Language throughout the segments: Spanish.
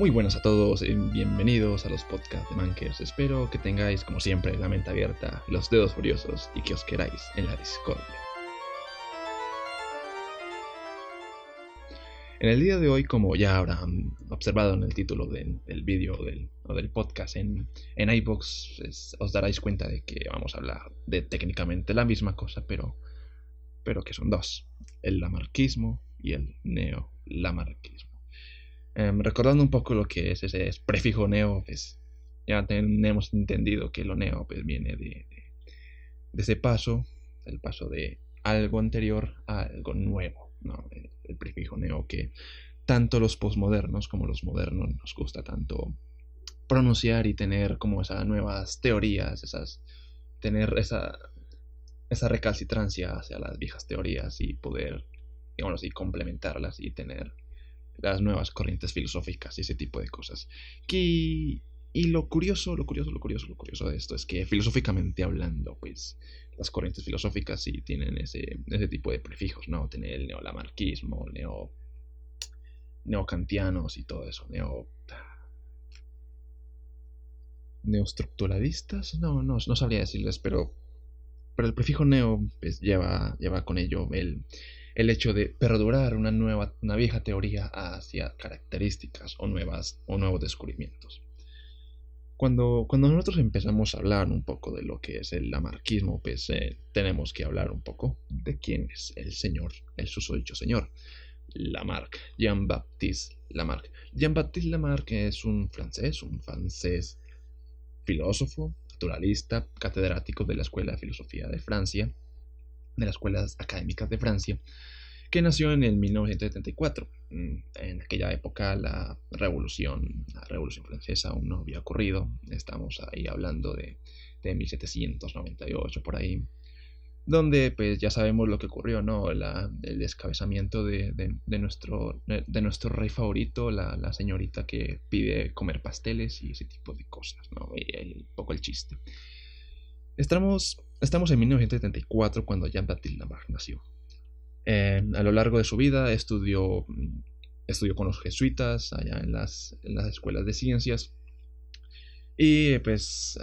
Muy buenas a todos y bienvenidos a los podcasts de Mankers. Espero que tengáis, como siempre, la mente abierta, los dedos furiosos y que os queráis en la discordia. En el día de hoy, como ya habrán observado en el título del, vídeo o del podcast en, en iBox, os daréis cuenta de que vamos a hablar de técnicamente la misma cosa, pero, pero que son dos: el lamarquismo y el neo-lamarquismo. Em, recordando un poco lo que es ese prefijo neo, pues ya tenemos entendido que lo neo pues, viene de, ese paso, el paso de algo anterior a algo nuevo, ¿no? el, prefijo neo que tanto los posmodernos como los modernos nos gusta tanto pronunciar y tener como esas nuevas teorías, esas, tener esa, esa recalcitrancia hacia las viejas teorías y poder, digamos así, complementarlas y tener las nuevas corrientes filosóficas y ese tipo de cosas. y lo curioso, lo curioso, lo curioso, lo curioso de esto es que filosóficamente hablando, pues las corrientes filosóficas sí tienen ese, ese tipo de prefijos, ¿no? Tiene el neolamarquismo, neo neocantianos y todo eso, neo neoestructuralistas, no, no, no sabría decirles, pero pero el prefijo neo pues, lleva, lleva con ello el, el hecho de perdurar una nueva, una vieja teoría hacia características o, nuevas, o nuevos descubrimientos. Cuando, cuando nosotros empezamos a hablar un poco de lo que es el lamarquismo, pues eh, tenemos que hablar un poco de quién es el señor, el susodicho señor, Lamarck, Jean-Baptiste Lamarck. Jean-Baptiste Lamarck es un francés, un francés filósofo, naturalista, catedrático de la Escuela de Filosofía de Francia, de las escuelas académicas de Francia, que nació en el 1974. Mm, en aquella época la revolución, revolución francesa aún no había ocurrido, estamos ahí hablando de, de 1798 por ahí, donde pues ya sabemos lo que ocurrió, ¿no? El descabezamiento de, de, nuestro, de nuestro rey favorito, la, la, señorita que pide comer pasteles y ese tipo de cosas, ¿no? Y un poco el chiste. Estamos, estamos en 1974 cuando Jean-Baptiste Lamarck nació. a lo largo de su vida estudió, estudió con los jesuitas allá en las, en las escuelas de ciencias y pues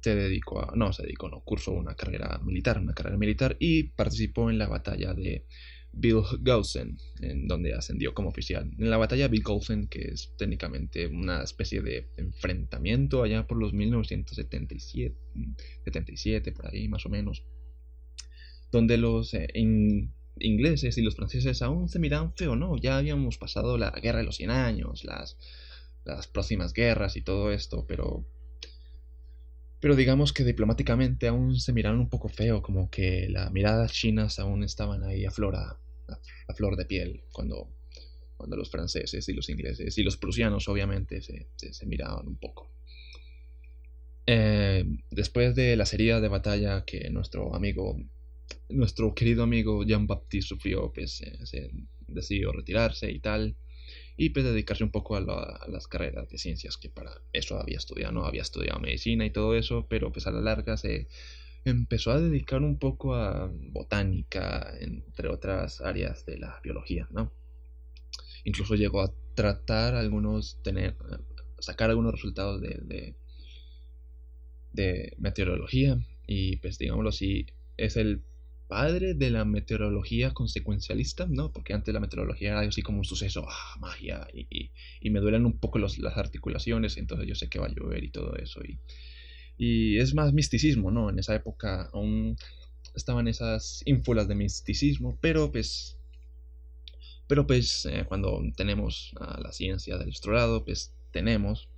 se dedicó a, no se dedicó, no, cursó una carrera militar, una carrera militar y participó en la batalla de Bilghausen, en donde ascendió como oficial. En la batalla de Bilghausen, que es técnicamente una especie de enfrentamiento allá por los 1977, 77, por ahí más o menos, donde los eh, ingleses y los franceses aún se miraban feo, ¿no? Ya habíamos pasado la guerra de los 100 años, las, las próximas guerras y todo esto, pero pero digamos que diplomáticamente aún se miraron un poco feo, como que las miradas chinas aún estaban ahí a flor, a, flor de piel cuando, cuando los franceses y los ingleses y los prusianos obviamente se, se, miraban un poco. Eh, después de las heridas de batalla que nuestro amigo, nuestro querido amigo Jean-Baptiste sufrió, pues eh, se decidió retirarse y tal y pues dedicarse un poco a, las carreras de ciencias que para eso había estudiado, ¿no? Había estudiado medicina y todo eso, pero pues a la larga se empezó a dedicar un poco a botánica, entre otras áreas de la biología, ¿no? Incluso llegó a tratar algunos, tener, sacar algunos resultados de, de, de meteorología y pues digámoslo así, es el padre de la meteorología consecuencialista, ¿no? Porque antes la meteorología era así como un suceso, ah, magia, y, y, me duelen un poco las articulaciones, entonces yo sé que va a llover y todo eso. Y, y es más misticismo, ¿no? En esa época aún estaban esas ínfulas de misticismo, pero pues... Pero pues eh, cuando tenemos a la ciencia del nuestro lado, pues tenemos...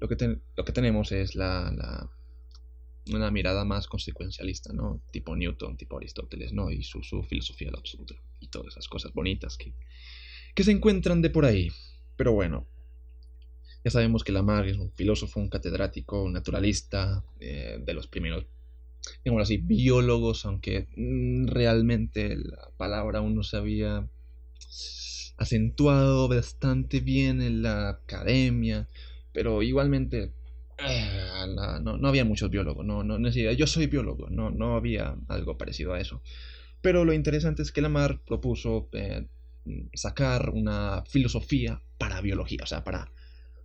Lo que, lo que tenemos es la una mirada más consecuencialista, ¿no? Tipo Newton, tipo Aristóteles, ¿no? Y su, filosofía del absoluto y todas esas cosas bonitas que, que se encuentran de por ahí. Pero bueno, ya sabemos que Lamarck es un filósofo, un catedrático, un naturalista, eh, de los primeros, digamos así, biólogos, aunque mm, realmente la palabra aún no se había acentuado bastante bien en la academia, pero igualmente eh, no, no, había muchos biólogos, no, no decía, yo soy biólogo, no, no había algo parecido a eso. Pero lo interesante es que Lamarck propuso eh, sacar una filosofía para biología, o sea, para,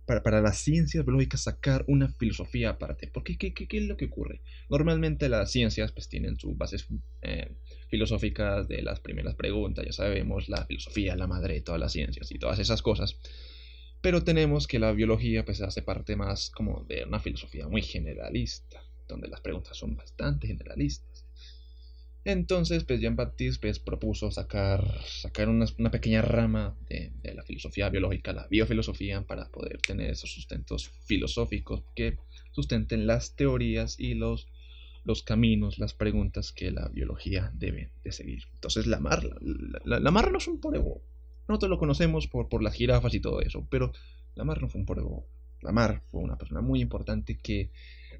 para, las ciencias biológicas sacar una filosofía aparte. Porque, ¿qué, qué, qué es lo que ocurre? Normalmente las ciencias pues tienen sus bases eh, filosóficas de las primeras preguntas, ya sabemos, la filosofía, la madre de todas las ciencias y todas esas cosas. Pero tenemos que la biología pues hace parte más como de una filosofía muy generalista, donde las preguntas son bastante generalistas. Entonces, pues Jean-Baptiste pues, propuso sacar, sacar una, pequeña rama de, la filosofía biológica, la biofilosofía, para poder tener esos sustentos filosóficos que sustenten las teorías y los, los caminos, las preguntas que la biología debe de seguir. Entonces, la mar, la, la, no es un porebo. Nosotros lo conocemos por, por las jirafas y todo eso, pero la mar no fue un porebo. La mar fue una persona muy importante que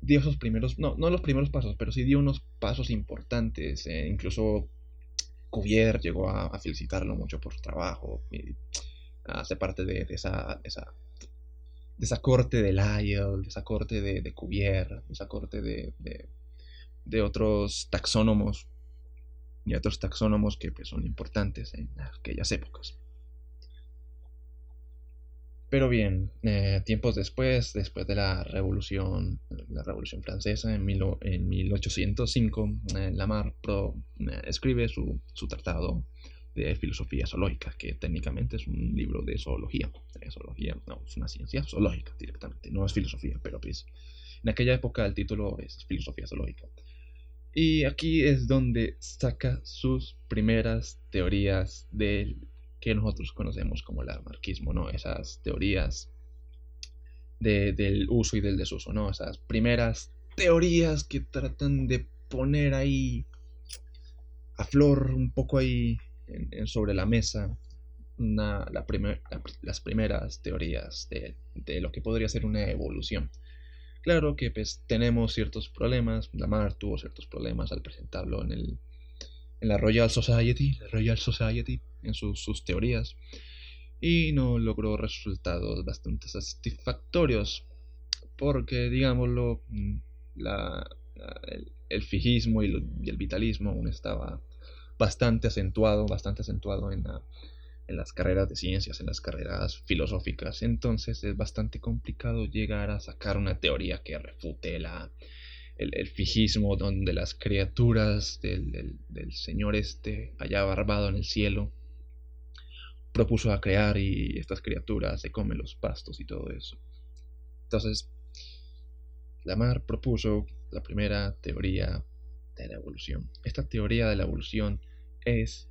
dio esos primeros, no, no los primeros pasos, pero sí dio unos pasos importantes. Eh, incluso Cuvier llegó a, felicitarlo mucho por su trabajo. Y hace parte de, esa, de, esa, esa corte de Lyell, de esa corte de, de Cuvier, de esa corte de, de, otros taxónomos y otros taxónomos que pues, son importantes en aquellas épocas. Pero bien, eh, tiempos después, después de la revolución, la revolución francesa en, en 1805, eh, Lamarck eh, escribe su, tratado de filosofía zoológica, que técnicamente es un libro de zoología. zoología no, es una ciencia zoológica directamente, no es filosofía, pero pues en aquella época el título es filosofía zoológica. Y aquí es donde saca sus primeras teorías del que nosotros conocemos como el anarquismo, ¿no? Esas teorías del uso y del desuso, ¿no? Esas primeras teorías que tratan de poner ahí a flor un poco ahí sobre la mesa la las primeras teorías de, de, lo que podría ser una evolución. Claro que pues tenemos ciertos problemas, Lamar tuvo ciertos problemas al presentarlo en el, en la Royal Society, la Royal Society, en sus, teorías, y no logró resultados bastante satisfactorios, porque, digámoslo, mm, el, fijismo y, el vitalismo aún estaba bastante acentuado, bastante acentuado en, en las carreras de ciencias, en las carreras filosóficas, entonces es bastante complicado llegar a sacar una teoría que refute la, el, fijismo donde las criaturas del, Señor este, allá barbado en el cielo, propuso a crear y estas criaturas se comen los pastos y todo eso. Entonces, Lamar propuso la primera teoría de la evolución. Esta teoría de la evolución es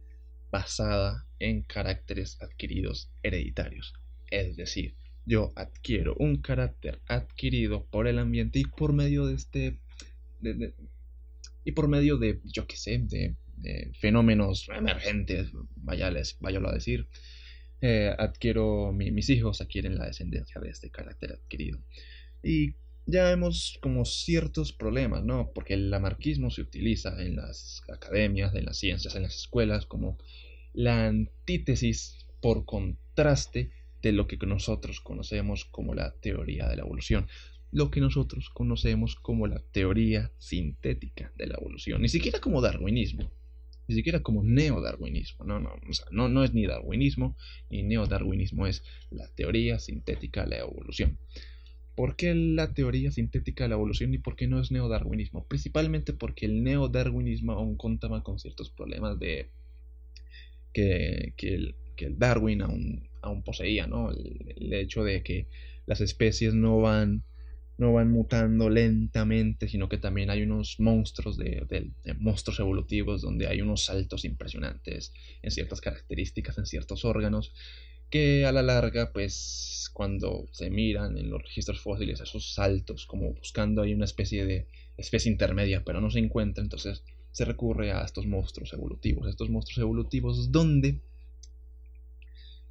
basada en caracteres adquiridos hereditarios. Es decir, yo adquiero un carácter adquirido por el ambiente y por medio de este y por medio de, yo qué sé, de, fenómenos emergentes, vaya, a decir, eh, adquiero, mis hijos adquieren la descendencia de este carácter adquirido. Y ya vemos como ciertos problemas, ¿no? Porque el lamarquismo se utiliza en las academias, en las ciencias, en las escuelas, como la antítesis por contraste de lo que nosotros conocemos como la teoría de la evolución lo que nosotros conocemos como la teoría sintética de la evolución, ni siquiera como darwinismo, ni siquiera como neodarwinismo, no, no, no, no es ni darwinismo ni neodarwinismo, es la teoría sintética de la evolución. ¿Por qué la teoría sintética de la evolución y por qué no es neodarwinismo? Principalmente porque el neodarwinismo aún contaba con ciertos problemas de que, el, Darwin aún, aún poseía, ¿no? el hecho de que las especies no van no van mutando lentamente, sino que también hay unos monstruos de, monstruos evolutivos donde hay unos saltos impresionantes en ciertas características, en ciertos órganos, que a la larga, pues cuando se miran en los registros fósiles esos saltos, como buscando ahí una especie de especie intermedia, pero no se encuentra, entonces se recurre a estos monstruos evolutivos, estos monstruos evolutivos donde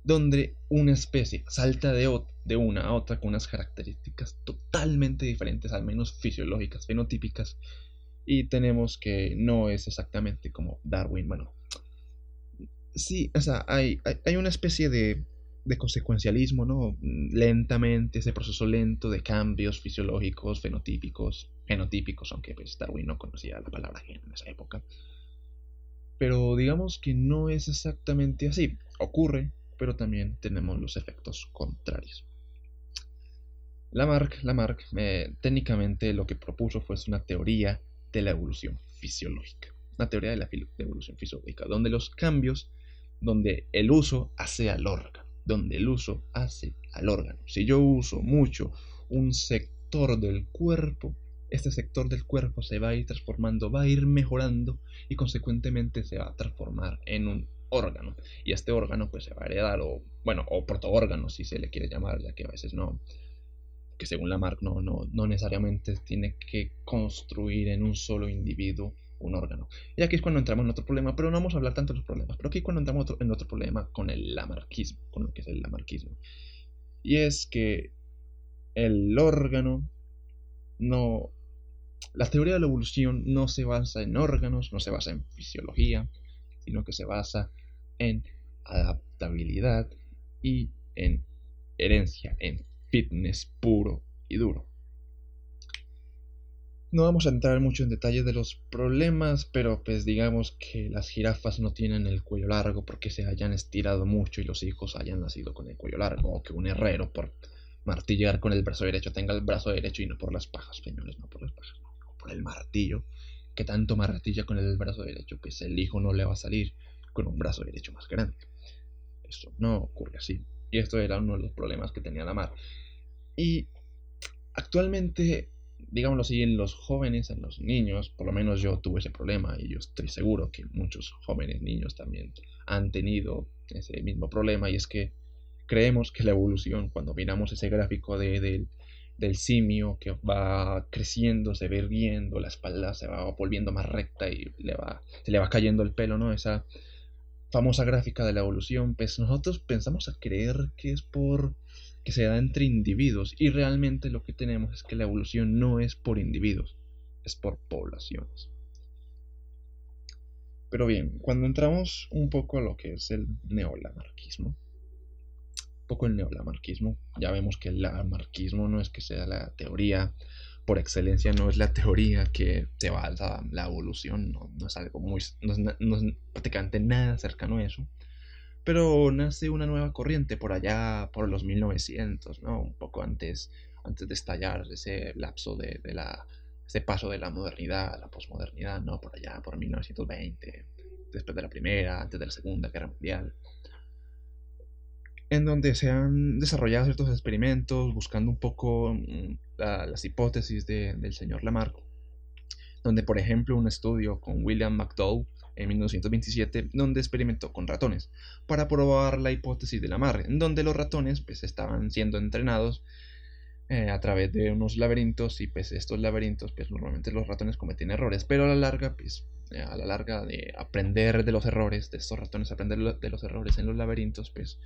donde una especie salta de, de una a otra con unas características totalmente diferentes, al menos fisiológicas, fenotípicas, y tenemos que no es exactamente como Darwin, bueno, sí, o sea, hay, hay, una especie de, consecuencialismo, ¿no? Lentamente, ese proceso lento de cambios fisiológicos, fenotípicos, genotípicos, aunque pues Darwin no conocía la palabra gen en esa época. Pero digamos que no es exactamente así. ocurre, pero también tenemos los efectos contrarios. Lamarck, Lamarck eh, técnicamente lo que propuso fue una teoría de la evolución fisiológica, una teoría de la evolución fisiológica, donde los cambios, donde el uso hace al órgano, donde el uso hace al órgano. Si yo uso mucho un sector del cuerpo, este sector del cuerpo se va a ir transformando, va a ir mejorando y consecuentemente se va a transformar en un órgano. Y este órgano pues se va a heredar o, bueno, o protoórgano si se le quiere llamar, ya que a veces no, que según Lamarck no, no, no necesariamente tiene que construir en un solo individuo un órgano. Y aquí es cuando entramos en otro problema, pero no vamos a hablar tanto de los problemas, pero aquí es cuando entramos en otro problema con el lamarquismo, con lo que es el lamarquismo. Y es que el órgano no... La teoría de la evolución no se basa en órganos, no se basa en fisiología, sino que se basa en adaptabilidad y en herencia, en fitness puro y duro. No vamos a entrar mucho en detalles de los problemas, pero pues digamos que las jirafas no tienen el cuello largo porque se hayan estirado mucho y los hijos hayan nacido con el cuello largo, o que un herrero por martillar con el brazo derecho tenga el brazo derecho y no por las pajas, señores, no por las pajas, no, por el martillo, que tanto martilla con el brazo derecho, pues el hijo no le va a salir con un brazo derecho más grande. Esto no ocurre así. Y esto era uno de los problemas que tenía la mar. Y actualmente, digámoslo así, en los jóvenes, en los niños, por lo menos yo tuve ese problema y yo estoy seguro que muchos jóvenes niños también han tenido ese mismo problema y es que creemos que la evolución, cuando miramos ese gráfico de, del simio que va creciendo, se va irguiendo, la espalda se va volviendo más recta y se le va cayendo el pelo, ¿no? Esa famosa gráfica de la evolución, pues nosotros pensamos a creer que es por que se da entre individuos y realmente lo que tenemos es que la evolución no es por individuos, es por poblaciones. Pero bien, cuando entramos un poco a lo que es el neolamarquismo, un poco el neolamarquismo, ya vemos que el lamarquismo no es que sea la teoría por excelencia, no es la teoría que se basa la evolución, no, es algo muy, no es prácticamente nada cercano a eso pero nace una nueva corriente por allá, por los 1900, ¿no? Un poco antes, antes de estallar ese lapso de, la, ese paso de la modernidad la posmodernidad, ¿no? Por allá, por 1920, después de la Primera, antes de la Segunda Guerra Mundial, en donde se han desarrollado ciertos experimentos buscando un poco las hipótesis del señor Lamarck, donde por ejemplo un estudio con William McDowell en 1927, donde experimentó con ratones, para probar la hipótesis del amarre, en donde los ratones pues, estaban siendo entrenados eh, a través de unos laberintos y pues estos laberintos pues normalmente los ratones cometen errores, pero a la larga pues eh, a la larga de aprender de los errores de estos ratones, aprender de los errores en los laberintos pues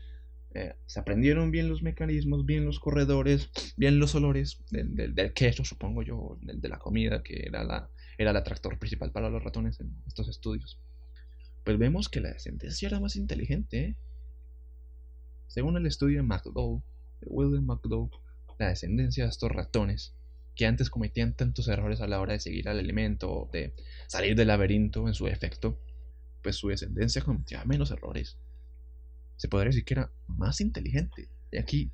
eh, se aprendieron bien los mecanismos, bien los corredores, bien los olores del, queso, supongo yo, de, la comida, que era, la, era el atractor principal para los ratones en estos estudios. Pues vemos que la descendencia era más inteligente. ¿eh? Según el estudio de McDowell, de William McDowell, la descendencia de estos ratones, que antes cometían tantos errores a la hora de seguir al elemento de salir del laberinto en su efecto, pues su descendencia cometía menos errores se podría decir que era más inteligente. Y aquí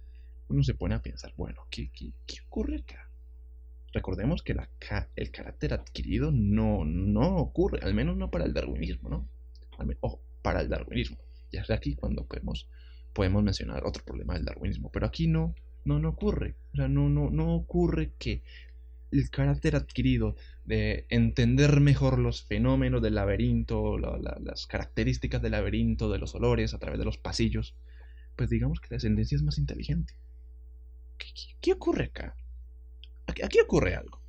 uno se pone a pensar, bueno, ¿qué, qué, ocurre acá? Recordemos que la, el carácter adquirido no, no ocurre, al menos no para el darwinismo, ¿no? Ojo, para el darwinismo. Ya es aquí cuando podemos, podemos mencionar otro problema del darwinismo, pero aquí no, no, no ocurre. O sea, no, no, no ocurre que el carácter adquirido de entender mejor los fenómenos del laberinto, las características del laberinto, de los olores a través de los pasillos, pues digamos que la descendencia es más inteligente. ¿Qué, ocurre acá? aquí? ocurre algo.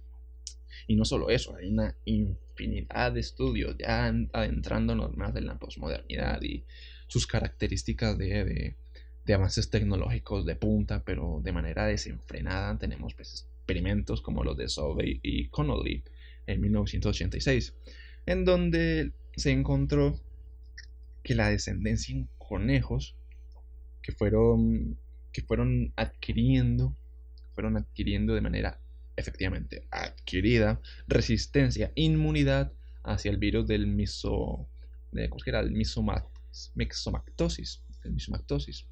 Y no solo eso, hay una infinidad de estudios ya adentrándonos más en la posmodernidad y sus características de, de avances tecnológicos de punta, pero de manera desenfrenada. Tenemos pues, experimentos como los de Solvay y Connolly en 1986, en donde se encontró que la descendencia en conejos que fueron, que fueron adquiriendo, fueron adquiriendo de manera efectivamente adquirida resistencia, inmunidad hacia el virus del miso, de, ¿cómo? El.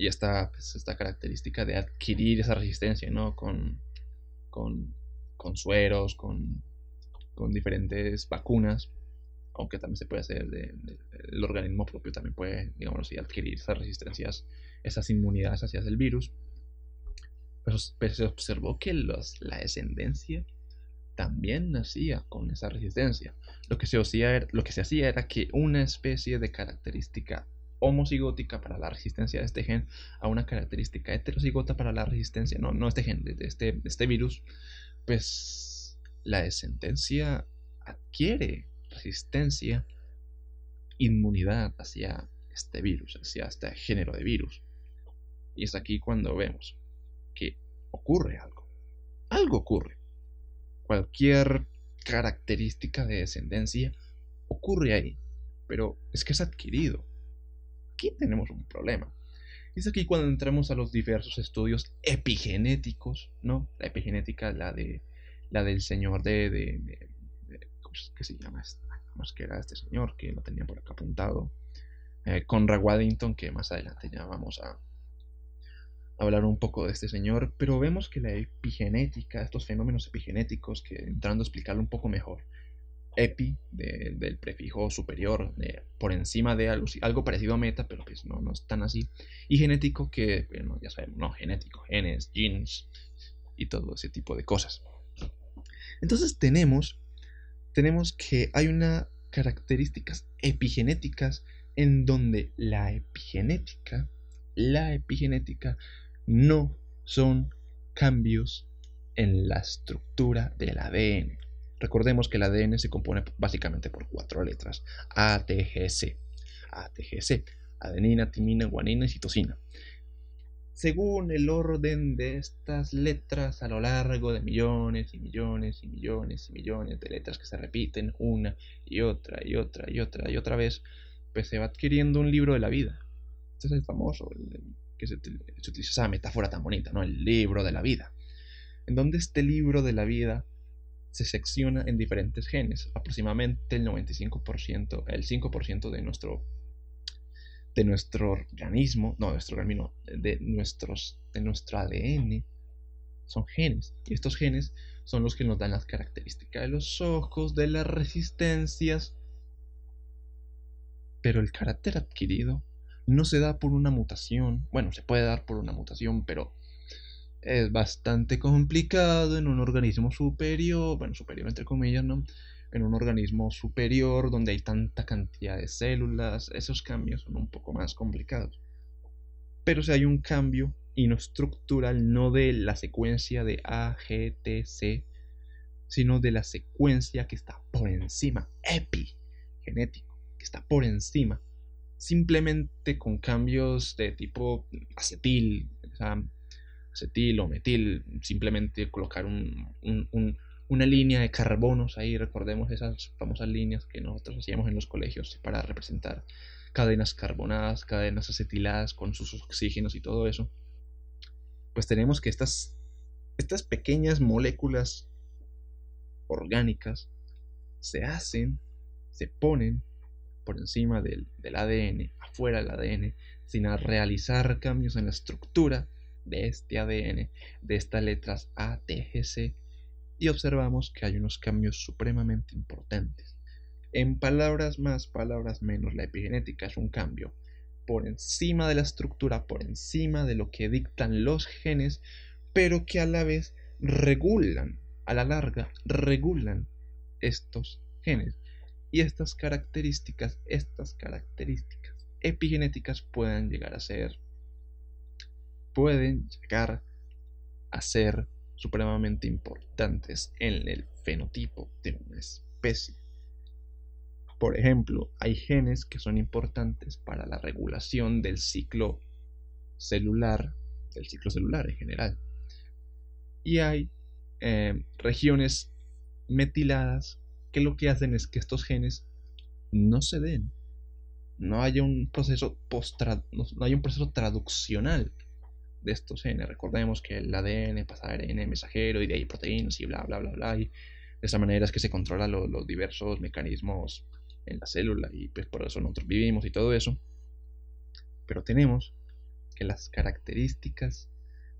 Y esta, pues, esta característica de adquirir esa resistencia, ¿no? Con, con, sueros, con, con diferentes vacunas, aunque también se puede hacer de, el organismo propio también puede, digamos así, adquirir esas resistencias, esas inmunidades hacia el virus. Pero, se observó que los, la descendencia también nacía con esa resistencia. Lo que, se hacía, lo que se hacía era que una especie de característica homocigótica para la resistencia de este gen a una característica heterocigota para la resistencia, no, no este gen, de este, de este virus, pues la descendencia adquiere resistencia, inmunidad hacia este virus, hacia este género de virus. Y es aquí cuando vemos que ocurre algo. Algo ocurre. Cualquier característica de descendencia ocurre ahí, pero es que es adquirido. Aquí tenemos un problema. Es aquí cuando entramos a los diversos estudios epigenéticos, ¿no? La epigenética, la de la del señor de, de, ¿cómo que se llama? ¿Cómo es que era este señor? Que lo tenía por acá apuntado. Eh, Conrad Waddington, que más adelante ya vamos a, hablar un poco de este señor, pero vemos que la epigenética, estos fenómenos epigenéticos, que entrando a explicarlo un poco mejor, epi del prefijo superior, por encima de algo, algo, parecido a meta, pero pues no, no es tan así, y genético, que bueno, ya sabemos, no, genético, genes, genes y todo ese tipo de cosas. Entonces tenemos, tenemos que hay unas características epigenéticas en donde la epigenética, la epigenética no son cambios en la estructura del ADN. Recordemos que el ADN se compone básicamente por cuatro letras. A, T, G, C. A, T, G, C. Adenina, timina, guanina y citosina. Según el orden de estas letras a lo largo de millones y millones y millones y millones de letras que se repiten una y otra y otra y otra y otra vez, pues se va adquiriendo un libro de la vida. Este es el famoso, que se, utiliza esa metáfora tan bonita, ¿no? El libro de la vida. En donde este libro de la vida se secciona en diferentes genes, aproximadamente el 95%, el 5% de nuestro de nuestro organismo, no, de nuestro organismo, de nuestros de nuestro ADN son genes. Y estos genes son los que nos dan las características de los ojos, de las resistencias, pero el carácter adquirido no se da por una mutación. Bueno, se puede dar por una mutación, pero es bastante complicado en un organismo superior, bueno, superior entre comillas, ¿no? En un organismo superior donde hay tanta cantidad de células, esos cambios son un poco más complicados. Pero si hay un cambio y no no de la secuencia de A, G, T, C, sino de la secuencia que está por encima, epigenético, que está por encima simplemente con cambios de tipo acetil, acetil o metil, simplemente colocar una línea de carbonos ahí, recordemos esas famosas líneas que nosotros hacíamos en los colegios para representar cadenas carbonadas, cadenas acetiladas con sus oxígenos y todo eso, pues tenemos que estas, estas pequeñas moléculas orgánicas se hacen, se ponen por encima del, ADN, afuera del ADN, sin realizar cambios en la estructura de este ADN, de estas letras A, T, G, C, y observamos que hay unos cambios supremamente importantes. En palabras más, palabras menos, la epigenética es un cambio por encima de la estructura, por encima de lo que dictan los genes, pero que a la vez regulan, a la larga, regulan estos genes. Y estas características, estas características epigenéticas pueden llegar a ser, pueden llegar a ser supremamente importantes en el fenotipo de una especie. Por ejemplo, hay genes que son importantes para la regulación del ciclo celular, del ciclo celular en general. Y hay eh, regiones metiladas que lo que hacen es que estos genes no se den. No haya un proceso post no hay un proceso traduccional de estos genes. Recordemos que el ADN pasa a ARN mensajero y de ahí proteínas y bla bla bla bla. Y de esa manera es que se controlan los diversos mecanismos en la célula y pues por eso nosotros vivimos y todo eso. Pero tenemos que las características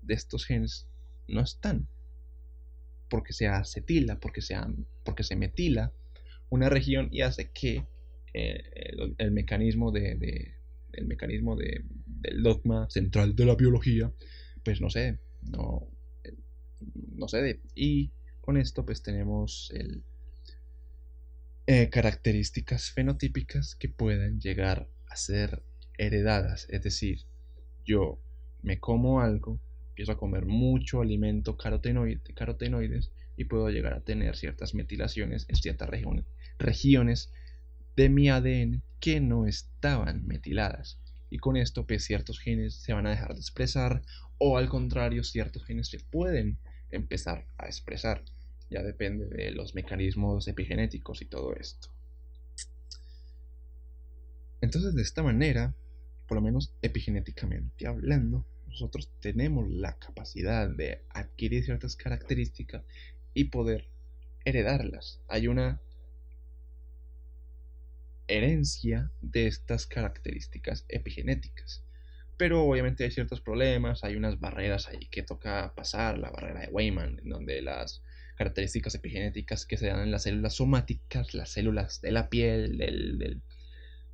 de estos genes no están. Porque se acetila, porque se, porque se metila una región y hace que eh, el, mecanismo de, el mecanismo de, del dogma central de la biología, pues no sé, no, no sé, y con esto pues tenemos el, eh, características fenotípicas que pueden llegar a ser heredadas, es decir, yo me como algo, empiezo a comer mucho alimento carotenoide, carotenoides y puedo llegar a tener ciertas metilaciones en ciertas regiones, regiones de mi ADN que no estaban metiladas. Y con esto, pues ciertos genes se van a dejar de expresar o al contrario, ciertos genes se pueden empezar a expresar. Ya depende de los mecanismos epigenéticos y todo esto. Entonces, de esta manera, por lo menos epigenéticamente hablando, nosotros tenemos la capacidad de adquirir ciertas características y poder heredarlas. Hay una herencia de estas características epigenéticas. Pero obviamente hay ciertos problemas, hay unas barreras ahí que toca pasar, la barrera de Weyman, en donde las características epigenéticas que se dan en las células somáticas, las células de la piel, del,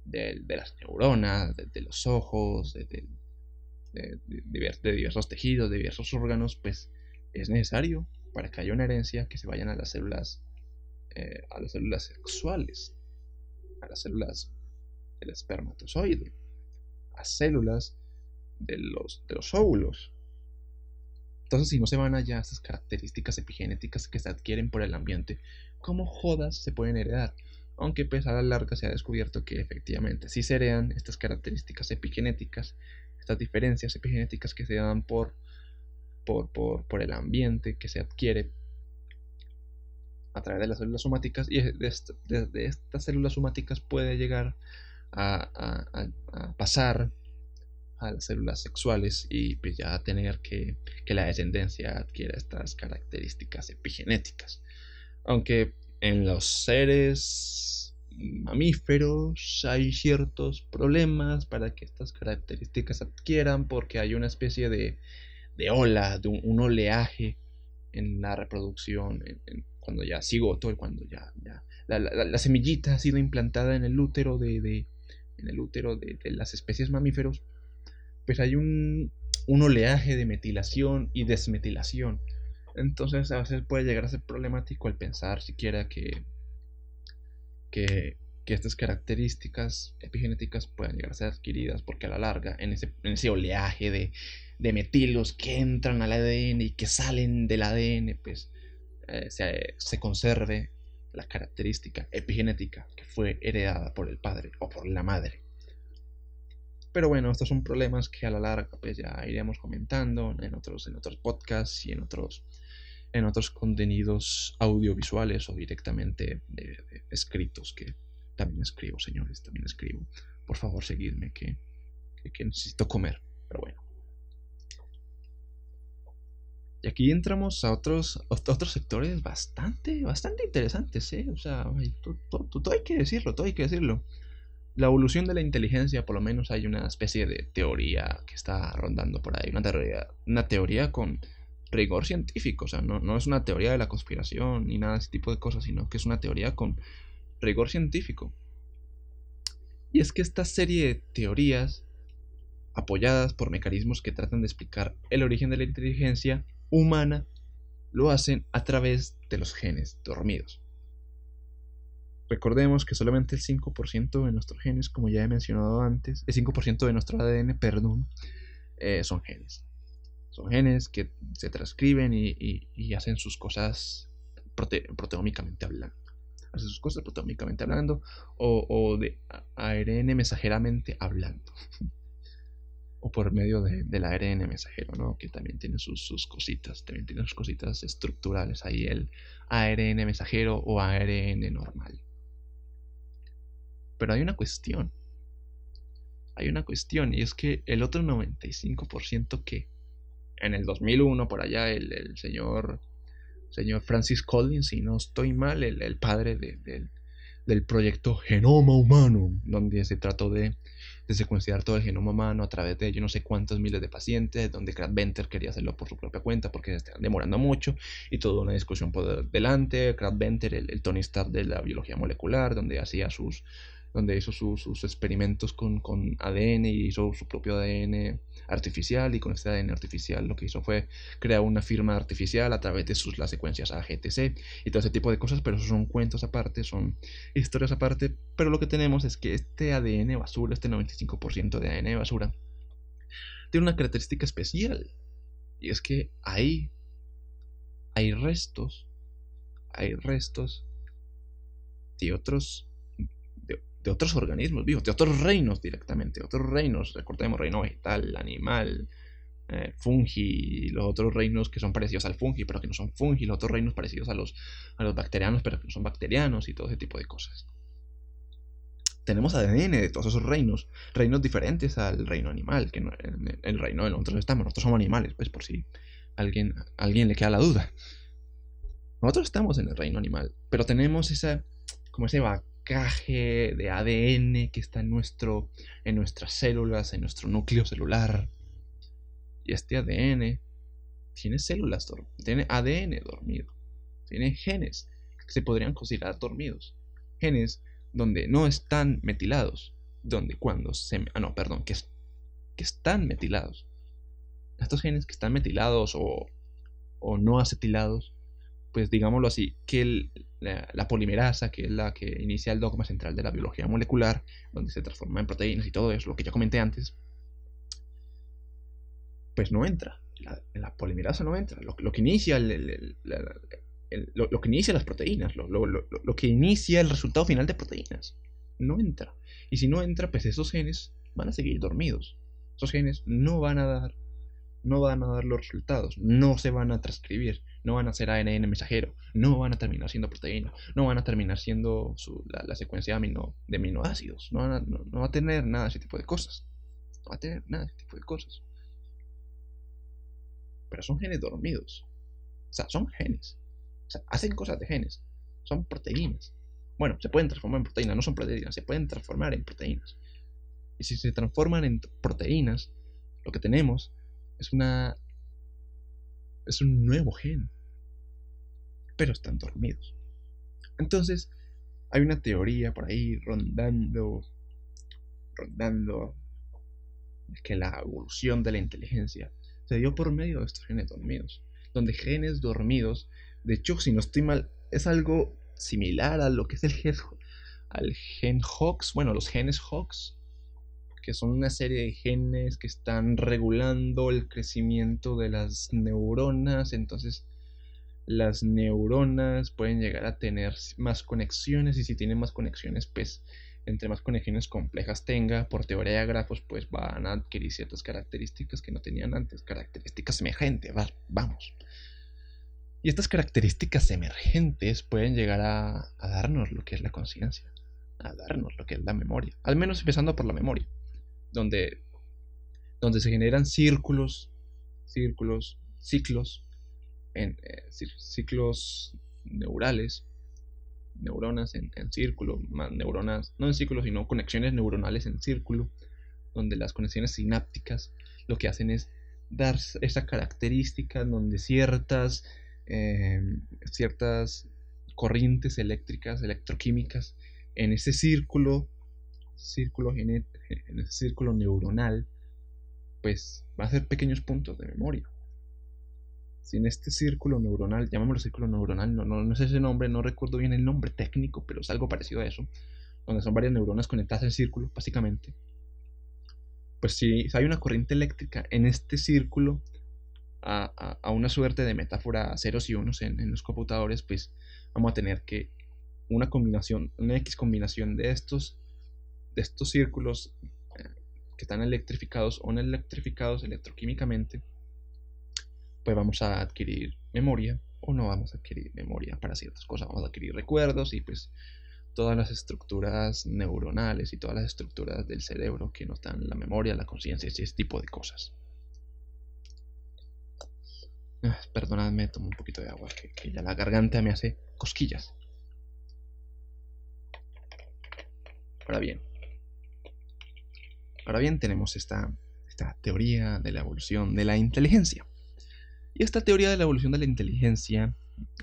de las neuronas, de, los ojos, de, diversos tejidos, de diversos órganos, pues es necesario para que haya una herencia que se vayan a las células, eh, a las células sexuales, a las células del espermatozoide, a células de los, de los óvulos. Entonces, si no se van allá estas características epigenéticas que se adquieren por el ambiente, ¿cómo jodas se pueden heredar? Aunque pues a la larga se ha descubierto que efectivamente si se heredan estas características epigenéticas, estas diferencias epigenéticas que se dan por, por, por el ambiente que se adquiere a través de las células somáticas y de, estas células somáticas puede llegar a, pasar a las células sexuales y pues ya tener que, que, la descendencia adquiera estas características epigenéticas. Aunque en los seres mamíferos hay ciertos problemas para que estas características adquieran porque hay una especie de, de ola, de un, oleaje en la reproducción, en, cuando ya todo cuando ya, la, semillita ha sido implantada en el útero de, en el útero de, las especies mamíferos, pues hay un, un oleaje de metilación y desmetilación. Entonces a veces puede llegar a ser problemático el pensar siquiera que, que, que, estas características epigenéticas puedan llegar a ser adquiridas porque a la larga en ese, en ese oleaje de, de metilos que entran al ADN y que salen del ADN, pues eh, se, conserve la característica epigenética que fue heredada por el padre o por la madre. Pero bueno, estos son problemas que a la larga pues ya iremos comentando en otros, en otros podcasts y en otros, en otros contenidos audiovisuales o directamente escritos que también escribo, señores, también escribo. Por favor, seguidme que, que necesito comer. Pero bueno. Y aquí entramos a otros, otros sectores bastante, bastante interesantes, ¿eh? O sea, todo, hay que decirlo, todo hay que decirlo. La evolución de la inteligencia, por lo menos hay una especie de teoría que está rondando por ahí, una teoría, una teoría con rigor científico, o sea, no, no es una teoría de la conspiración ni nada de ese tipo de cosas, sino que es una teoría con rigor científico. Y es que esta serie de teorías, apoyadas por mecanismos que tratan de explicar el origen de la inteligencia, humana lo hacen a través de los genes dormidos. Recordemos que solamente el 5% de nuestros genes, como ya he mencionado antes, el 5% de nuestro ADN, perdón, eh, son genes. Son genes que se transcriben y, hacen sus cosas proteómicamente hablando. Hacen sus cosas proteómicamente hablando o, o de ARN mensajeramente hablando. O por medio de, del ARN mensajero, ¿no? Que también tiene sus, cositas, también tiene sus cositas estructurales ahí, el ARN mensajero o ARN normal. Pero hay una cuestión. Hay una cuestión y es que el otro 95% que en el 2001 por allá el, señor señor Francis Collins, si no estoy mal, el, padre de, del proyecto Genoma Humano, donde se trató de, de, secuenciar todo el genoma humano a través de yo no sé cuántos miles de pacientes, donde Craig Venter quería hacerlo por su propia cuenta porque se estaban demorando mucho y toda una discusión por delante. Craig Venter, el, el Tony Stark de la biología molecular, donde hacía sus donde hizo sus experimentos con, con, ADN y hizo su propio ADN artificial y con este ADN artificial lo que hizo fue crear una firma artificial a través de sus las secuencias AGTC y todo ese tipo de cosas, pero son cuentos aparte, son historias aparte, pero lo que tenemos es que este ADN basura, este 95% de ADN basura, tiene una característica especial y es que ahí hay restos, hay restos de otros de otros organismos vivos, de otros reinos directamente, otros reinos, recordemos, reino vegetal, animal, eh, fungi, los otros reinos que son parecidos al fungi, pero que no son fungi, los otros reinos parecidos a los, a los bacterianos, pero que no son bacterianos y todo ese tipo de cosas. Tenemos ADN de todos esos reinos, reinos diferentes al reino animal, que no, el, el reino de nosotros estamos, nosotros somos animales, pues por si alguien, alguien le queda la duda. Nosotros estamos en el reino animal, pero tenemos esa, como ese de ADN que está en, nuestro, en nuestras células, en nuestro núcleo celular. Y este ADN tiene células, tiene ADN dormido, tiene genes que se podrían considerar dormidos, genes donde no están metilados, donde cuando se... Ah, no, perdón, que, que están metilados. Estos genes que están metilados o, o no acetilados, pues digámoslo así, que el, la, polimerasa, que es la que inicia el dogma central de la biología molecular, donde se transforma en proteínas y todo eso, lo que ya comenté antes, pues no entra. La, polimerasa no entra. Lo, que inicia lo, que inicia las proteínas, lo, que inicia el resultado final de proteínas, no entra. Y si no entra, pues esos genes van a seguir dormidos. Esos genes no van a dar, no van a dar los resultados, no se van a transcribir no van a ser ARN mensajero, no van a terminar siendo proteína, no van a terminar siendo la, secuencia de, amino, de aminoácidos, no, va a tener nada de ese tipo de cosas. No va a tener nada de ese tipo de cosas. Pero son genes dormidos. O sea, son genes. O sea, hacen cosas de genes. Son proteínas. Bueno, se pueden transformar en proteínas, no son proteínas, se pueden transformar en proteínas. Y si se transforman en proteínas, lo que tenemos es una es un nuevo gen pero están dormidos. Entonces, hay una teoría por ahí rondando, rondando, que la evolución de la inteligencia se dio por medio de estos genes dormidos, donde genes dormidos, de hecho, si no estoy mal, es algo similar a lo que es el gen, al gen HOX, bueno, los genes HOX, que son una serie de genes que están regulando el crecimiento de las neuronas, entonces las neuronas pueden llegar a tener más conexiones y si tienen más conexiones, pues entre más conexiones complejas tenga, por teoría de grafos, pues van a adquirir ciertas características que no tenían antes, características emergentes, vamos. Y estas características emergentes pueden llegar a darnos lo que es la conciencia, a darnos lo que es la memoria, al menos empezando por la memoria, donde, donde se generan círculos, círculos, ciclos en eh, ciclos neurales, neuronas en, círculo, más neuronas, no en círculo, sino conexiones neuronales en círculo, donde las conexiones sinápticas lo que hacen es dar esa característica donde ciertas, em, ciertas corrientes eléctricas, electroquímicas, en ese círculo, círculo en ese círculo neuronal, pues va a ser pequeños puntos de memoria si en este círculo neuronal, llamémoslo círculo neuronal, no, no, no sé ese nombre, no recuerdo bien el nombre técnico, pero es algo parecido a eso, donde son varias neuronas conectadas en círculo, básicamente. Pues si, hay una corriente eléctrica en este círculo, a, una suerte de metáfora ceros y unos en, los computadores, pues vamos a tener que una combinación, una X combinación de estos, de estos círculos eh, que están electrificados o no electrificados electroquímicamente, pues vamos a adquirir memoria o no vamos a adquirir memoria para ciertas cosas, vamos a adquirir recuerdos y pues todas las estructuras neuronales y todas las estructuras del cerebro que nos dan la memoria, la conciencia y ese tipo de cosas. Ah, perdonadme, tomo un poquito de agua, que, que ya la garganta me hace cosquillas. Ahora bien, ahora bien tenemos esta, esta teoría de la evolución de la inteligencia. Y esta teoría de la evolución de la inteligencia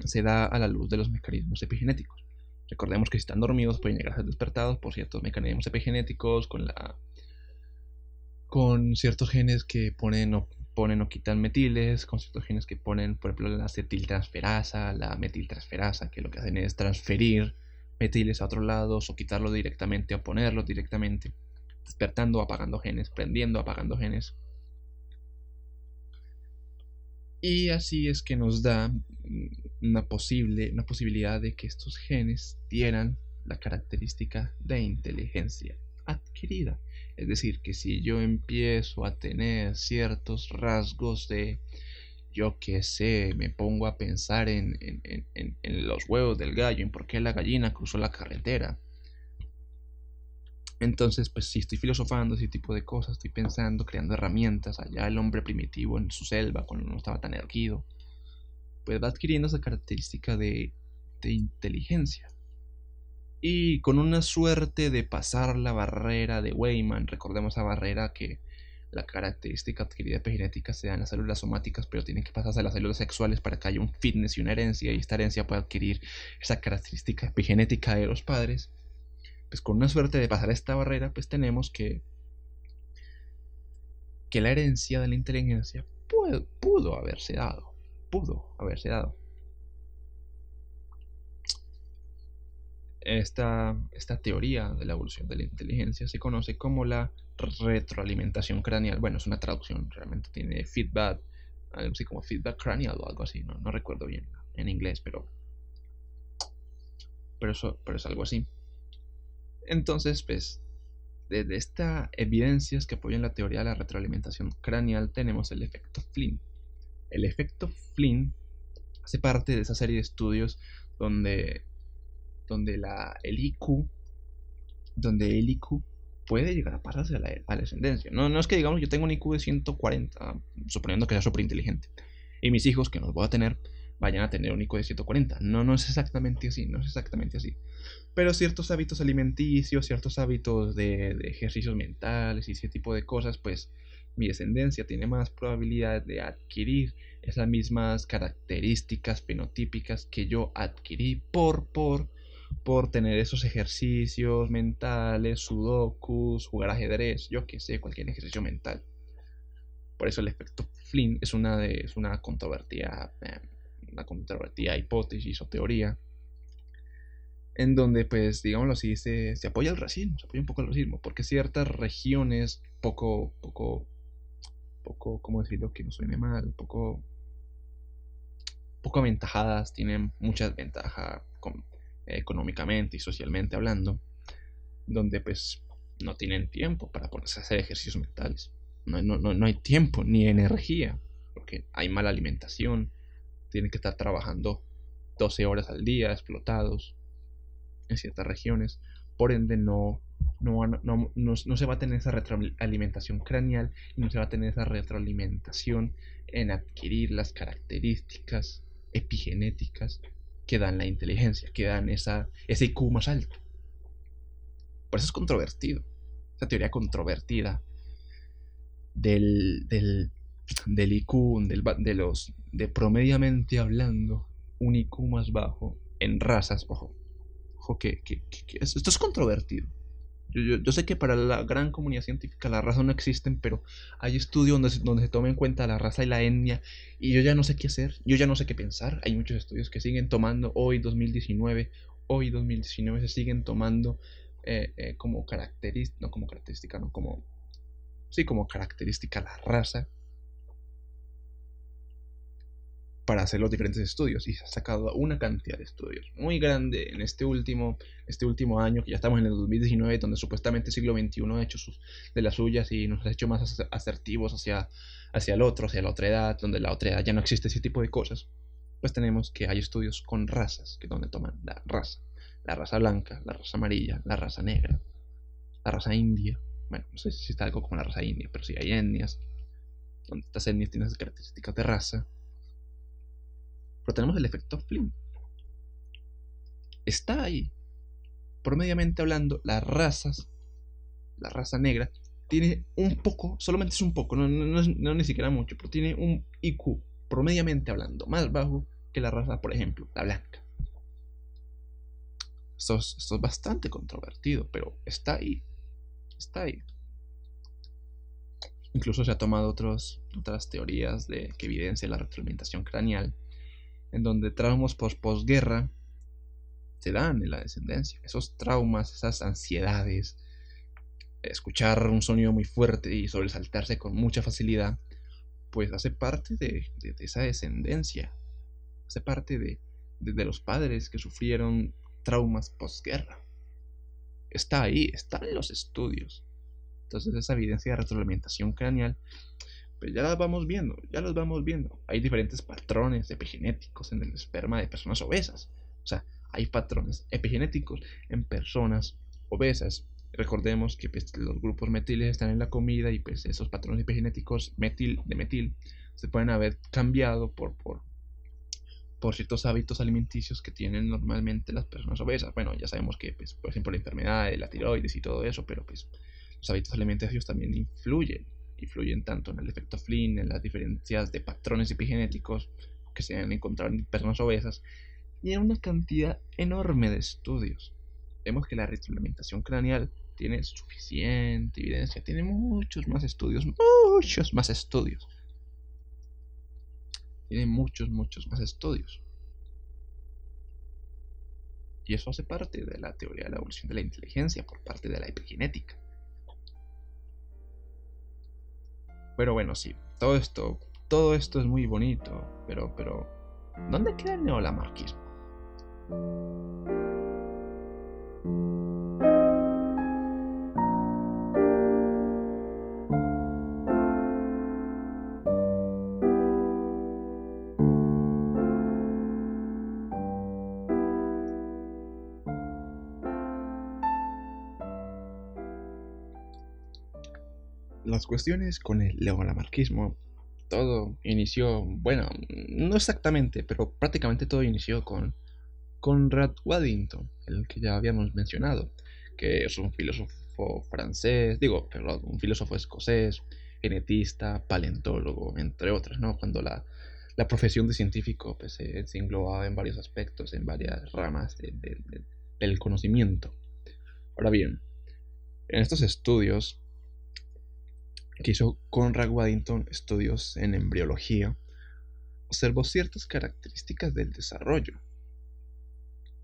se da a la luz de los mecanismos epigenéticos. Recordemos que si están dormidos pueden llegar a ser despertados por ciertos mecanismos epigenéticos, con, la, con ciertos genes que ponen o, ponen o quitan metiles, con ciertos genes que ponen, por ejemplo, la acetiltransferasa, la metiltransferasa, que lo que hacen es transferir metiles a otros lados o quitarlo directamente o ponerlos directamente, despertando, apagando genes, prendiendo, apagando genes. Y así es que nos da una, posible, una posibilidad de que estos genes dieran la característica de inteligencia adquirida. Es decir, que si yo empiezo a tener ciertos rasgos de, yo qué sé, me pongo a pensar en, en, los huevos del gallo, en por qué la gallina cruzó la carretera, entonces, pues si estoy filosofando ese tipo de cosas, estoy pensando, creando herramientas, allá el hombre primitivo en su selva, cuando no estaba tan erguido, pues va adquiriendo esa característica de, inteligencia. Y con una suerte de pasar la barrera de Weyman, recordemos esa barrera que la característica adquirida epigenética se da en las células somáticas, pero tienen que pasarse a las células sexuales para que haya un fitness y una herencia, y esta herencia puede adquirir esa característica epigenética de los padres pues con una suerte de pasar esta barrera, pues tenemos que, que la herencia de la inteligencia pudo, haberse dado, pudo haberse dado. Esta, esta, teoría de la evolución de la inteligencia se conoce como la retroalimentación craneal. Bueno, es una traducción, realmente tiene feedback, algo así como feedback craneal o algo así, no, no recuerdo bien en inglés, pero, pero, eso, pero es algo así. Entonces, pues, desde estas evidencias que apoyan la teoría de la retroalimentación craneal tenemos el efecto Flynn. El efecto Flynn hace parte de esa serie de estudios donde, donde la, el IQ, donde el IQ puede llegar a pasarse a la, a ascendencia. No, no es que digamos yo tengo un IQ de 140, suponiendo que sea súper inteligente, y mis hijos, que no los voy a tener, vayan a tener un IQ de 140. No, no es exactamente así, no es exactamente así. Pero ciertos hábitos alimenticios, ciertos hábitos de, ejercicios mentales y ese tipo de cosas, pues mi descendencia tiene más probabilidad de adquirir esas mismas características fenotípicas que yo adquirí por, por, por tener esos ejercicios mentales, sudokus, jugar ajedrez, yo que sé, cualquier ejercicio mental. Por eso el efecto Flynn es una, de, es una controvertida eh, una controvertida hipótesis o teoría, en donde, pues, digámoslo así, se, se apoya el racismo, se apoya un poco el racismo, porque ciertas regiones poco, poco, poco, ¿cómo decirlo? Que no suene mal, poco, poco aventajadas, tienen mucha ventaja económicamente y socialmente hablando, donde pues no tienen tiempo para ponerse a hacer ejercicios mentales. No, no, no, hay tiempo ni energía, porque hay mala alimentación, tienen que estar trabajando 12 horas al día, explotados en ciertas regiones. Por ende, no, no, no, no, se va a tener esa retroalimentación craneal no se va a tener esa retroalimentación en adquirir las características epigenéticas que dan la inteligencia, que dan esa, ese IQ más alto. Por eso es controvertido, esa teoría controvertida del, del, del IQ, del, de los, de promediamente hablando, un IQ más bajo en razas, ojo, ojo que, esto es controvertido. Yo, sé que para la gran comunidad científica las razas no existen, pero hay estudios donde, donde se toma en cuenta la raza y la etnia, y yo ya no sé qué hacer, yo ya no sé qué pensar. Hay muchos estudios que siguen tomando hoy 2019, hoy 2019 se siguen tomando eh, eh, como característica, no como característica, no como, sí, como característica la raza para hacer los diferentes estudios y se ha sacado una cantidad de estudios muy grande en este último, este último año que ya estamos en el 2019 donde supuestamente el siglo XXI ha hecho sus, de las suyas y nos ha hecho más asertivos hacia, hacia el otro, hacia la otra edad, donde la otra edad ya no existe ese tipo de cosas, pues tenemos que hay estudios con razas, que donde toman la raza, la raza blanca, la raza amarilla, la raza negra, la raza india, bueno, no sé si está algo como la raza india, pero sí hay etnias, donde estas etnias tienen características de raza, pero tenemos el efecto Flynn. Está ahí. promediamente hablando, las razas, la raza negra, tiene un poco, solamente es un poco, no, ni siquiera mucho, pero tiene un IQ, promediamente hablando, más bajo que la raza, por ejemplo, la blanca. Esto es, bastante controvertido, pero está ahí. Está ahí. Incluso se ha tomado otros, otras teorías de, que evidencian la retroalimentación craneal, en donde traumas posguerra se dan en la descendencia. Esos traumas, esas ansiedades, escuchar un sonido muy fuerte y sobresaltarse con mucha facilidad, pues hace parte de, esa descendencia, hace parte de, de, los padres que sufrieron traumas posguerra. Está ahí, está en los estudios. Entonces esa evidencia de retroalimentación craneal, pues ya las vamos viendo, ya las vamos viendo. Hay diferentes patrones epigenéticos en el esperma de personas obesas. O sea, hay patrones epigenéticos en personas obesas. Recordemos que pues, los grupos metiles están en la comida y pues esos patrones epigenéticos metil, de metil se pueden haber cambiado por, por, por ciertos hábitos alimenticios que tienen normalmente las personas obesas. Bueno, ya sabemos que, pues, por ejemplo, la enfermedad de la tiroides y todo eso, pero pues los hábitos alimenticios también influyen, influyen tanto en el efecto Flynn, en las diferencias de patrones epigenéticos que se han encontrado en personas obesas y en una cantidad enorme de estudios. Vemos que la retroalimentación craneal tiene suficiente evidencia, tiene muchos más estudios, muchos más estudios. Tiene muchos, muchos más estudios. Y eso hace parte de la teoría de la evolución de la inteligencia por parte de la epigenética. Pero bueno, sí, todo esto, todo esto es muy bonito, pero, pero, ¿dónde queda el neolamarquismo? Las cuestiones con el leolamarquismo, todo inició, bueno, no exactamente, pero prácticamente todo inició con Conrad Waddington, el que ya habíamos mencionado, que es un filósofo francés, digo, perdón, un filósofo escocés, genetista, paleontólogo, entre otras, ¿no? Cuando la, profesión de científico pues, se, englobaba en varios aspectos, en varias ramas del conocimiento. Ahora bien, en estos estudios que hizo Conrad Waddington estudios en embriología, observó ciertas características del desarrollo.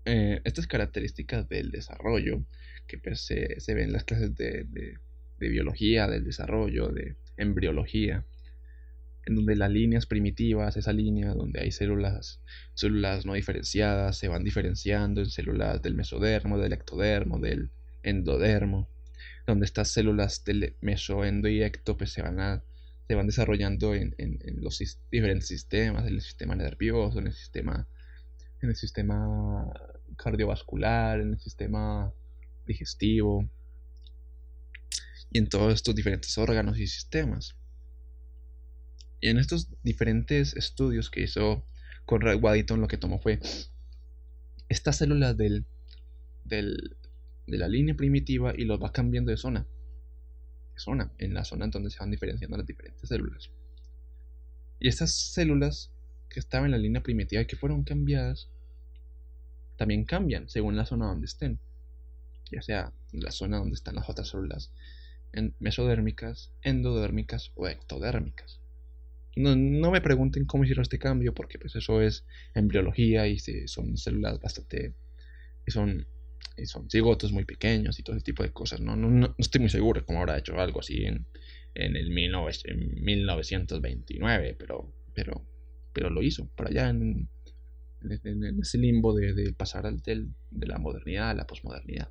Eh, estas características del desarrollo, que se, ven en las clases de, biología, del desarrollo, de embriología, en donde las líneas primitivas, esa línea donde hay células, células no diferenciadas, se van diferenciando en células del mesodermo, del ectodermo, del endodermo, donde estas células del mesoendo y ecto pues, se, van se van desarrollando en, los diferentes sistemas, en el sistema nervioso, en el sistema, en el sistema cardiovascular, en el sistema digestivo y en todos estos diferentes órganos y sistemas. Y en estos diferentes estudios que hizo Conrad Waddington lo que tomó fue estas células del, del, de la línea primitiva y los va cambiando de zona. Zona, en la zona en donde se van diferenciando las diferentes células. Y estas células que estaban en la línea primitiva y que fueron cambiadas, también cambian según la zona donde estén. Ya sea la zona donde están las otras células mesodérmicas, endodérmicas o ectodérmicas. No, no, me pregunten cómo hicieron este cambio, porque pues eso es embriología y son células bastante... son y son cigotos muy pequeños y todo ese tipo de cosas. No, no, no estoy muy seguro cómo habrá hecho algo así en, en el 1929, pero, pero, pero lo hizo por allá en, en, ese limbo de, de pasar al, del, de la modernidad a la posmodernidad.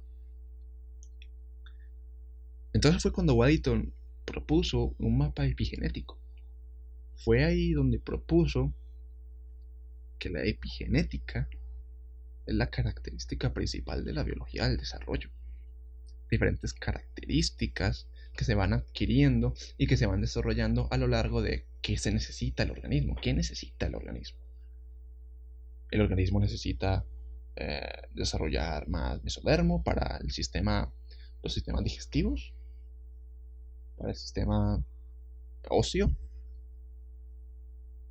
Entonces fue cuando Waddington propuso un mapa epigenético. Fue ahí donde propuso que la epigenética es la característica principal de la biología del desarrollo. Diferentes características que se van adquiriendo y que se van desarrollando a lo largo de qué se necesita el organismo, qué necesita el organismo. El organismo necesita eh, desarrollar más mesodermo para el sistema, los sistemas digestivos, para el sistema óseo,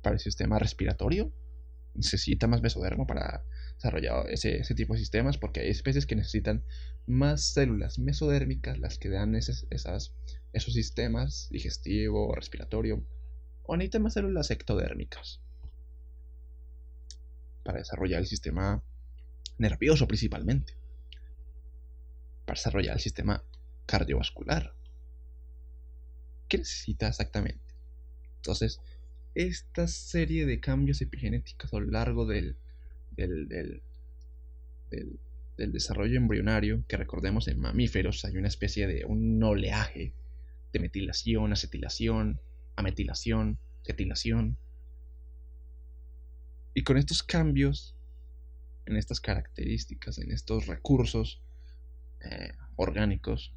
para el sistema respiratorio. Necesita más mesodermo para desarrollar ese, tipo de sistemas porque hay especies que necesitan más células mesodérmicas, las que dan esas, esos sistemas digestivo, respiratorio, o necesitan más células ectodérmicas para desarrollar el sistema nervioso principalmente, para desarrollar el sistema cardiovascular. ¿Qué necesita exactamente? Entonces, esta serie de cambios epigenéticos a lo largo del, del, del, del, desarrollo embrionario, que recordemos en mamíferos hay una especie de un oleaje de metilación, acetilación, ametilación, cetilación. Y con estos cambios, en estas características, en estos recursos eh, orgánicos,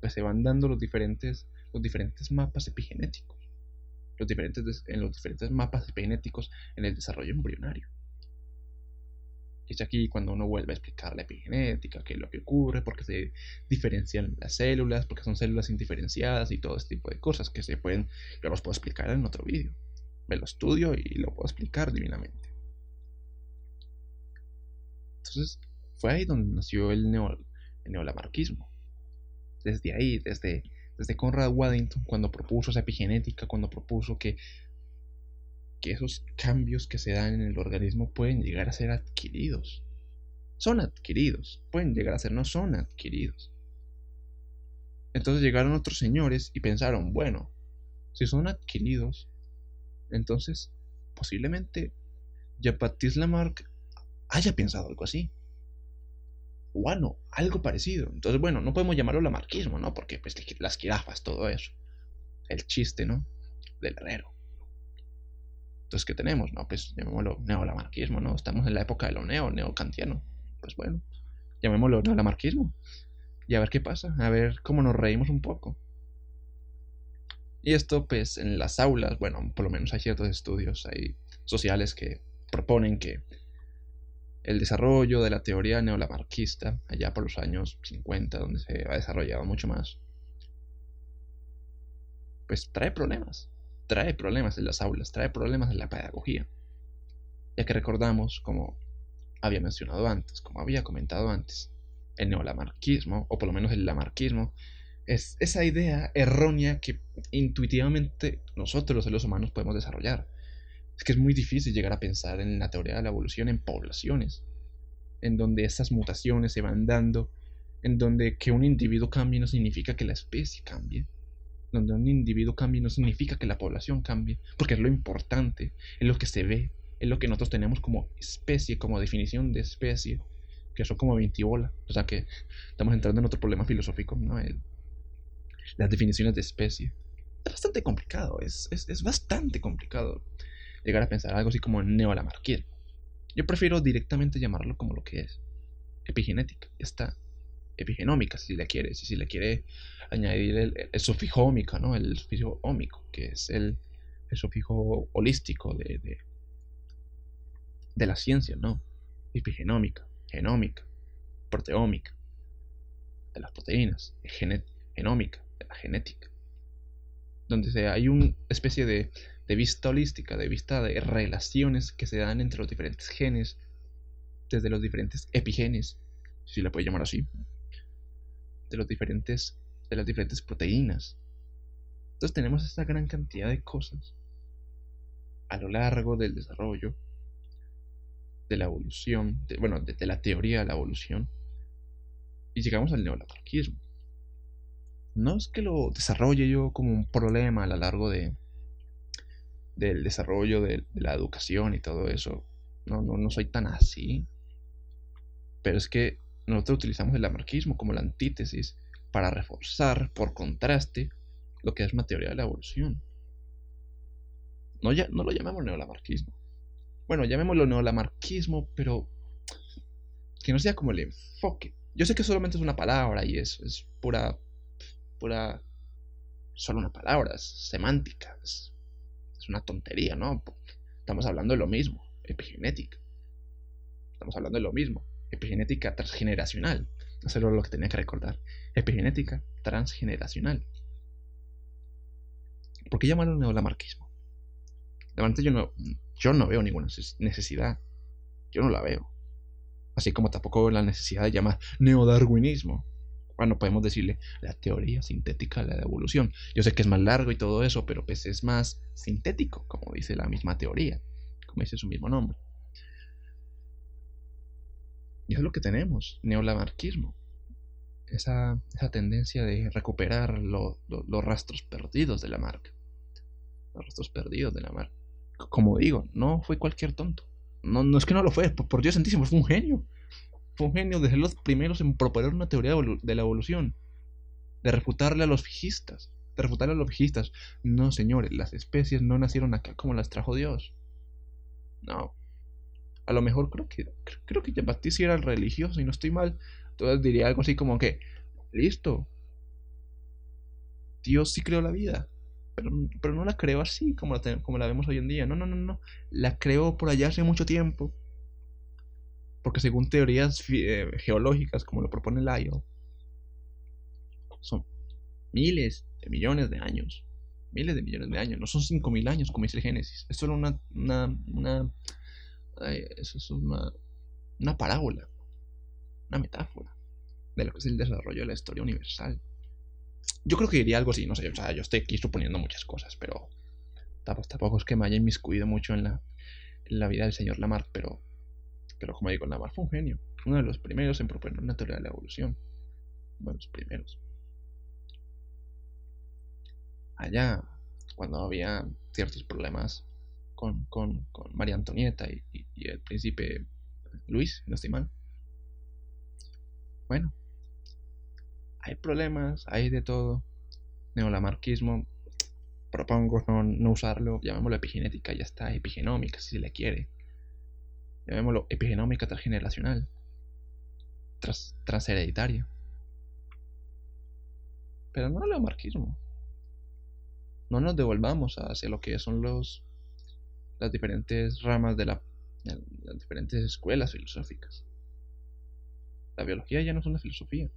pues se van dando los diferentes, los diferentes mapas epigenéticos, los diferentes, en los diferentes mapas epigenéticos en el desarrollo embrionario. Es aquí cuando uno vuelve a explicar la epigenética, qué es lo que ocurre, por qué se diferencian las células, porque son células indiferenciadas y todo este tipo de cosas que se pueden, yo los puedo explicar en otro vídeo. Me lo estudio y lo puedo explicar divinamente. Entonces, fue ahí donde nació el, neo, el neolamarquismo. Desde ahí, desde, desde Conrad Waddington, cuando propuso esa epigenética, cuando propuso que que esos cambios que se dan en el organismo pueden llegar a ser adquiridos. Son adquiridos, pueden llegar a ser, no son adquiridos. Entonces llegaron otros señores y pensaron, bueno, si son adquiridos, entonces posiblemente Jean-Baptiste Lamarck haya pensado algo así. Bueno, algo parecido. Entonces, bueno, no podemos llamarlo lamarquismo, ¿no? Porque pues las jirafas, todo eso. El chiste, ¿no? Del herrero. Entonces, ¿qué tenemos? No, pues llamémoslo neolamarquismo, ¿no? Estamos en la época de lo neo, neocantiano. Pues bueno, llamémoslo neolamarquismo. Y a ver qué pasa, a ver cómo nos reímos un poco. Y esto, pues, en las aulas, bueno, por lo menos hay ciertos estudios hay sociales que proponen que el desarrollo de la teoría neolamarquista, allá por los años 50, donde se ha desarrollado mucho más, pues trae problemas trae problemas en las aulas, trae problemas en la pedagogía. Ya que recordamos, como había mencionado antes, como había comentado antes, el neolamarquismo, o por lo menos el lamarquismo, es esa idea errónea que intuitivamente nosotros los seres humanos podemos desarrollar. Es que es muy difícil llegar a pensar en la teoría de la evolución en poblaciones, en donde esas mutaciones se van dando, en donde que un individuo cambie no significa que la especie cambie donde un individuo cambie no significa que la población cambie, porque es lo importante, es lo que se ve, es lo que nosotros tenemos como especie, como definición de especie, que son como 20 bola. O sea que estamos entrando en otro problema filosófico, ¿no? las definiciones de especie. Es bastante complicado, es, es, bastante complicado llegar a pensar algo así como neolamarquismo. Yo prefiero directamente llamarlo como lo que es, epigenética, está epigenómica, si le quiere, si, le quiere añadir el, sufijo ómica, ¿no? El sufijo ómico, que es el, sufijo holístico de, de, la ciencia, ¿no? Epigenómica, genómica, proteómica, de las proteínas, genómica, de la genética, donde hay una especie de, de vista holística, de vista de relaciones que se dan entre los diferentes genes, desde los diferentes epigenes, si la puede llamar así, de los diferentes de las diferentes proteínas. Entonces tenemos esta gran cantidad de cosas a lo largo del desarrollo de la evolución, bueno, de, la teoría de la evolución, y llegamos al neolamarquismo. No es que lo desarrolle yo como un problema a lo largo de, del desarrollo de, la educación y todo eso. No, no, no soy tan así. Pero es que nosotros utilizamos el lamarquismo como la antítesis para reforzar, por contraste, lo que es una teoría de la evolución. No, lo llamemos neolamarquismo. Bueno, llamémoslo neolamarquismo, pero que no sea como el enfoque. Yo sé que solamente es una palabra y es, es pura, pura, solo una palabra, es semántica, es una tontería, ¿no? Estamos hablando de lo mismo, epigenética. Estamos hablando de lo mismo. Epigenética transgeneracional. Eso es lo que tenía que recordar. Epigenética transgeneracional. ¿Por qué llamarlo neolamarquismo? Realmente yo no, yo no veo ninguna necesidad. Yo no la veo. Así como tampoco veo la necesidad de llamar neodarwinismo. Bueno, podemos decirle la teoría sintética de la evolución. Yo sé que es más largo y todo eso, pero pues es más sintético, como dice la misma teoría, como dice su mismo nombre. Y es lo que tenemos, neolamarquismo. Esa, esa tendencia de recuperar los rastros perdidos de la marca. Los rastros perdidos de la marca. Como digo, no fue cualquier tonto. No, es que no lo fue, por, Dios santísimo, fue un genio. Fue un genio de los primeros en proponer una teoría de la evolución. De refutarle a los fijistas. De refutarle a los fijistas. No, señores, las especies no nacieron acá como las trajo Dios. No, a lo mejor creo que creo que Jean-Baptiste era religioso y no estoy mal. Entonces diría algo así como que, listo. Dios sí creó la vida. Pero, pero no la creó así como la, como la vemos hoy en día. No, no, no, no. La creó por allá hace mucho tiempo. Porque según teorías eh, geológicas, como lo propone Lyell, son miles de millones de años. Miles de millones de años. No son cinco mil años como dice el Génesis. Es solo una, una, una eso es una, una parábola, una metáfora de lo que es el desarrollo de la historia universal. Yo creo que diría algo así, no sé, o sea, yo estoy aquí suponiendo muchas cosas, pero tampoco, es que me haya inmiscuido mucho en la, en la vida del señor Lamarck, pero, pero como digo, Lamarck fue un genio, uno de los primeros en proponer una teoría de la evolución, uno de los primeros. Allá, cuando había ciertos problemas con, con, con María Antonieta y, el príncipe Luis, no estoy mal. Bueno, hay problemas, hay de todo. Neolamarquismo, propongo no, usarlo, llamémoslo epigenética, ya está, epigenómica si le quiere. Llamémoslo epigenómica transgeneracional, tras, transhereditaria. Pero no neolamarquismo. No nos devolvamos hacia lo que son los las diferentes ramas de la, las diferentes escuelas filosóficas. La biología ya no es una filosofía.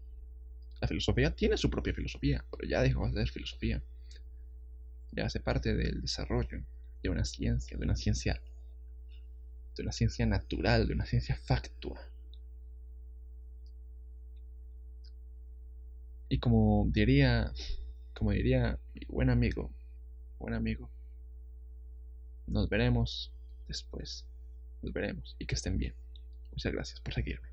La filosofía tiene su propia filosofía, pero ya dejó de ser filosofía. Ya hace parte del desarrollo de una ciencia, de una ciencia, de una ciencia natural, de una ciencia factua. Y como diría, como diría mi buen amigo, buen amigo nos veremos después. Nos veremos y que estén bien. Muchas gracias por seguirme.